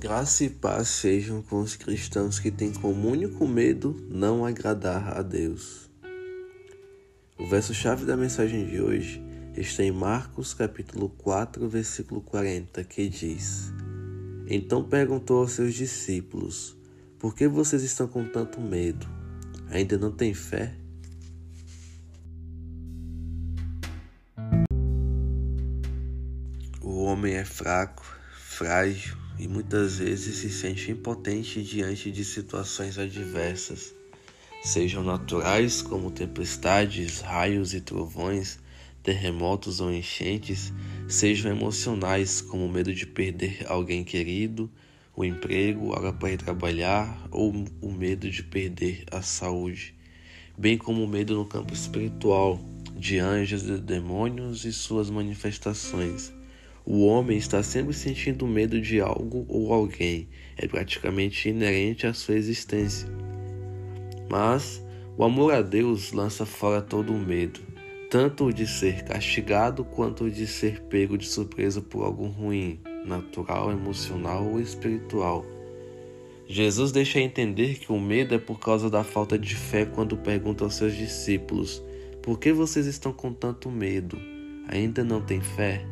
Graça e paz sejam com os cristãos que têm como único medo não agradar a Deus. O verso-chave da mensagem de hoje está em Marcos capítulo 4, versículo 40, que diz: Então perguntou aos seus discípulos: Por que vocês estão com tanto medo? Ainda não têm fé? O homem é fraco, frágil e muitas vezes se sente impotente diante de situações adversas, sejam naturais como tempestades, raios e trovões, terremotos ou enchentes, sejam emocionais como o medo de perder alguém querido, o emprego, hora para ir trabalhar ou o medo de perder a saúde, bem como o medo no campo espiritual de anjos e demônios e suas manifestações o homem está sempre sentindo medo de algo ou alguém, é praticamente inerente à sua existência. Mas o amor a Deus lança fora todo o medo, tanto o de ser castigado quanto o de ser pego de surpresa por algo ruim, natural, emocional ou espiritual. Jesus deixa entender que o medo é por causa da falta de fé quando pergunta aos seus discípulos: Por que vocês estão com tanto medo? Ainda não têm fé?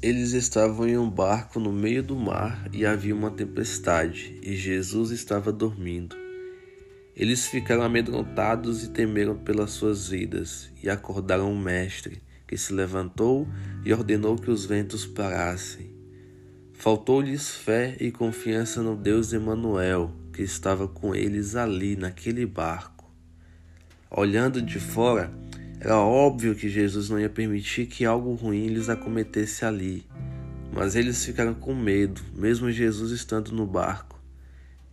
Eles estavam em um barco no meio do mar e havia uma tempestade, e Jesus estava dormindo. Eles ficaram amedrontados e temeram pelas suas vidas, e acordaram o Mestre, que se levantou e ordenou que os ventos parassem. Faltou-lhes fé e confiança no Deus Emanuel, que estava com eles ali naquele barco. Olhando de fora, era óbvio que Jesus não ia permitir que algo ruim lhes acometesse ali, mas eles ficaram com medo, mesmo Jesus estando no barco.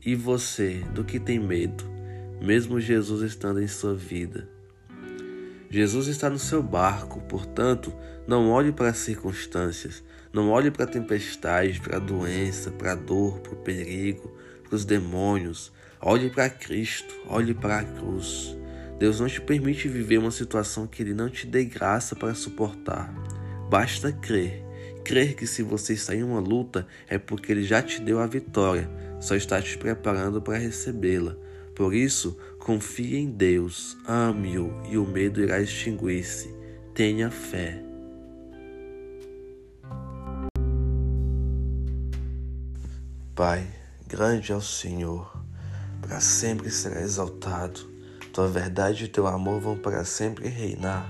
E você, do que tem medo, mesmo Jesus estando em sua vida? Jesus está no seu barco, portanto, não olhe para as circunstâncias, não olhe para a tempestade, para a doença, para a dor, para o perigo, para os demônios. Olhe para Cristo, olhe para a cruz. Deus não te permite viver uma situação que Ele não te dê graça para suportar. Basta crer. Crer que se você está em uma luta é porque Ele já te deu a vitória, só está te preparando para recebê-la. Por isso, confie em Deus, ame-o e o medo irá extinguir-se. Tenha fé. Pai, grande é o Senhor, para sempre será exaltado tua verdade e teu amor vão para sempre reinar.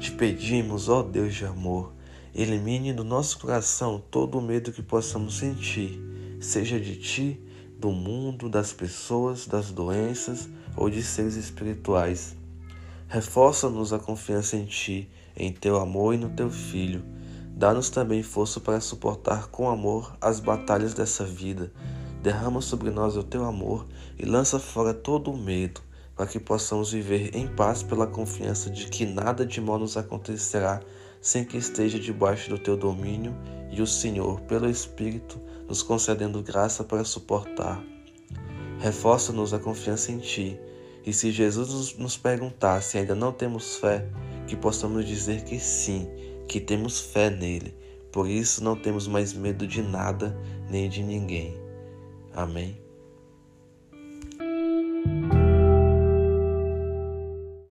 Te pedimos, ó Deus de amor, elimine do nosso coração todo o medo que possamos sentir, seja de ti, do mundo, das pessoas, das doenças ou de seres espirituais. Reforça-nos a confiança em ti, em teu amor e no teu Filho. Dá-nos também força para suportar com amor as batalhas dessa vida. Derrama sobre nós o teu amor e lança fora todo o medo para que possamos viver em paz pela confiança de que nada de mal nos acontecerá sem que esteja debaixo do teu domínio e o Senhor, pelo Espírito, nos concedendo graça para suportar. Reforça-nos a confiança em Ti, e se Jesus nos perguntar se ainda não temos fé, que possamos dizer que sim, que temos fé nele. Por isso não temos mais medo de nada nem de ninguém. Amém.